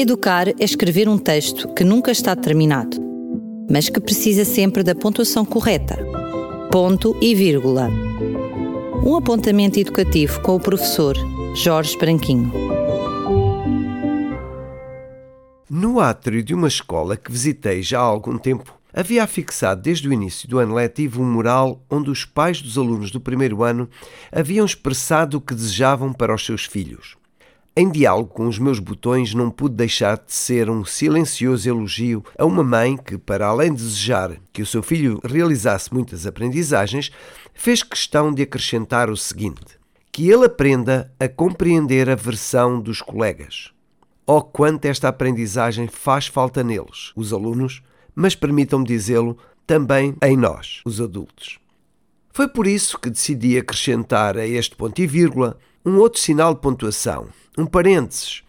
Educar é escrever um texto que nunca está terminado, mas que precisa sempre da pontuação correta. Ponto e vírgula. Um apontamento educativo com o professor Jorge Branquinho. No átrio de uma escola que visitei já há algum tempo, havia afixado desde o início do ano letivo um mural onde os pais dos alunos do primeiro ano haviam expressado o que desejavam para os seus filhos. Em diálogo com os meus botões, não pude deixar de ser um silencioso elogio a uma mãe que, para além de desejar que o seu filho realizasse muitas aprendizagens, fez questão de acrescentar o seguinte: que ele aprenda a compreender a versão dos colegas. Oh, quanto esta aprendizagem faz falta neles, os alunos, mas permitam-me dizê-lo, também em nós, os adultos. Foi por isso que decidi acrescentar a este ponto e vírgula um outro sinal de pontuação, um parênteses.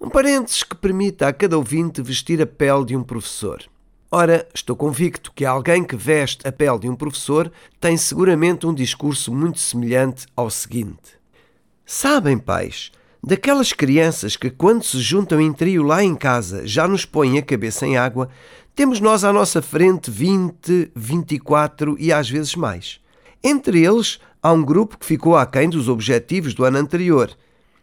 Um parênteses que permita a cada ouvinte vestir a pele de um professor. Ora, estou convicto que alguém que veste a pele de um professor tem seguramente um discurso muito semelhante ao seguinte: Sabem, pais, Daquelas crianças que, quando se juntam em trio lá em casa, já nos põem a cabeça em água, temos nós à nossa frente 20, 24 e às vezes mais. Entre eles, há um grupo que ficou aquém dos objetivos do ano anterior.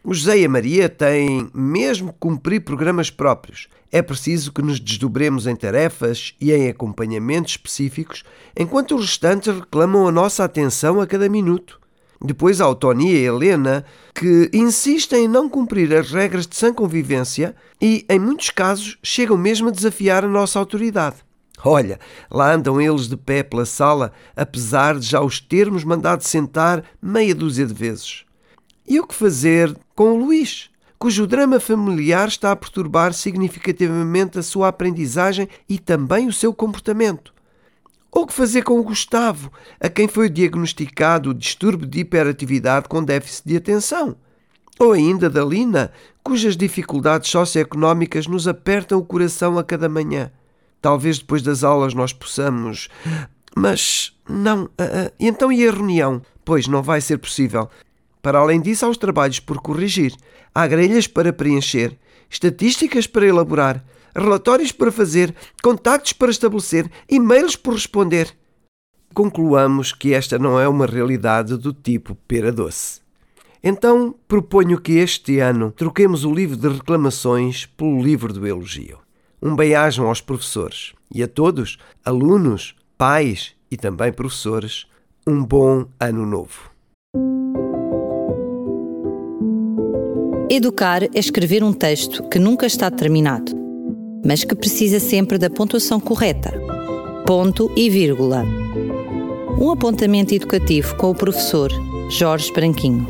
O José e a Maria têm mesmo que cumprir programas próprios. É preciso que nos desdobremos em tarefas e em acompanhamentos específicos, enquanto os restantes reclamam a nossa atenção a cada minuto. Depois há o Tony e a Helena, que insistem em não cumprir as regras de sã convivência e, em muitos casos, chegam mesmo a desafiar a nossa autoridade. Olha, lá andam eles de pé pela sala, apesar de já os termos mandado sentar meia dúzia de vezes. E o que fazer com o Luís, cujo drama familiar está a perturbar significativamente a sua aprendizagem e também o seu comportamento? Ou o que fazer com o Gustavo, a quem foi diagnosticado o distúrbio de hiperatividade com déficit de atenção? Ou ainda da Lina, cujas dificuldades socioeconómicas nos apertam o coração a cada manhã? Talvez depois das aulas nós possamos. Mas não. Uh, uh, então e a reunião? Pois não vai ser possível. Para além disso, há os trabalhos por corrigir, há grelhas para preencher, estatísticas para elaborar, relatórios para fazer, contactos para estabelecer, e-mails por responder. Concluamos que esta não é uma realidade do tipo pera doce. Então proponho que este ano troquemos o livro de reclamações pelo livro do elogio. Um bem-ajam aos professores e a todos, alunos, pais e também professores, um bom ano novo. Educar é escrever um texto que nunca está terminado mas que precisa sempre da pontuação correta. Ponto e vírgula. Um apontamento educativo com o professor Jorge Branquinho.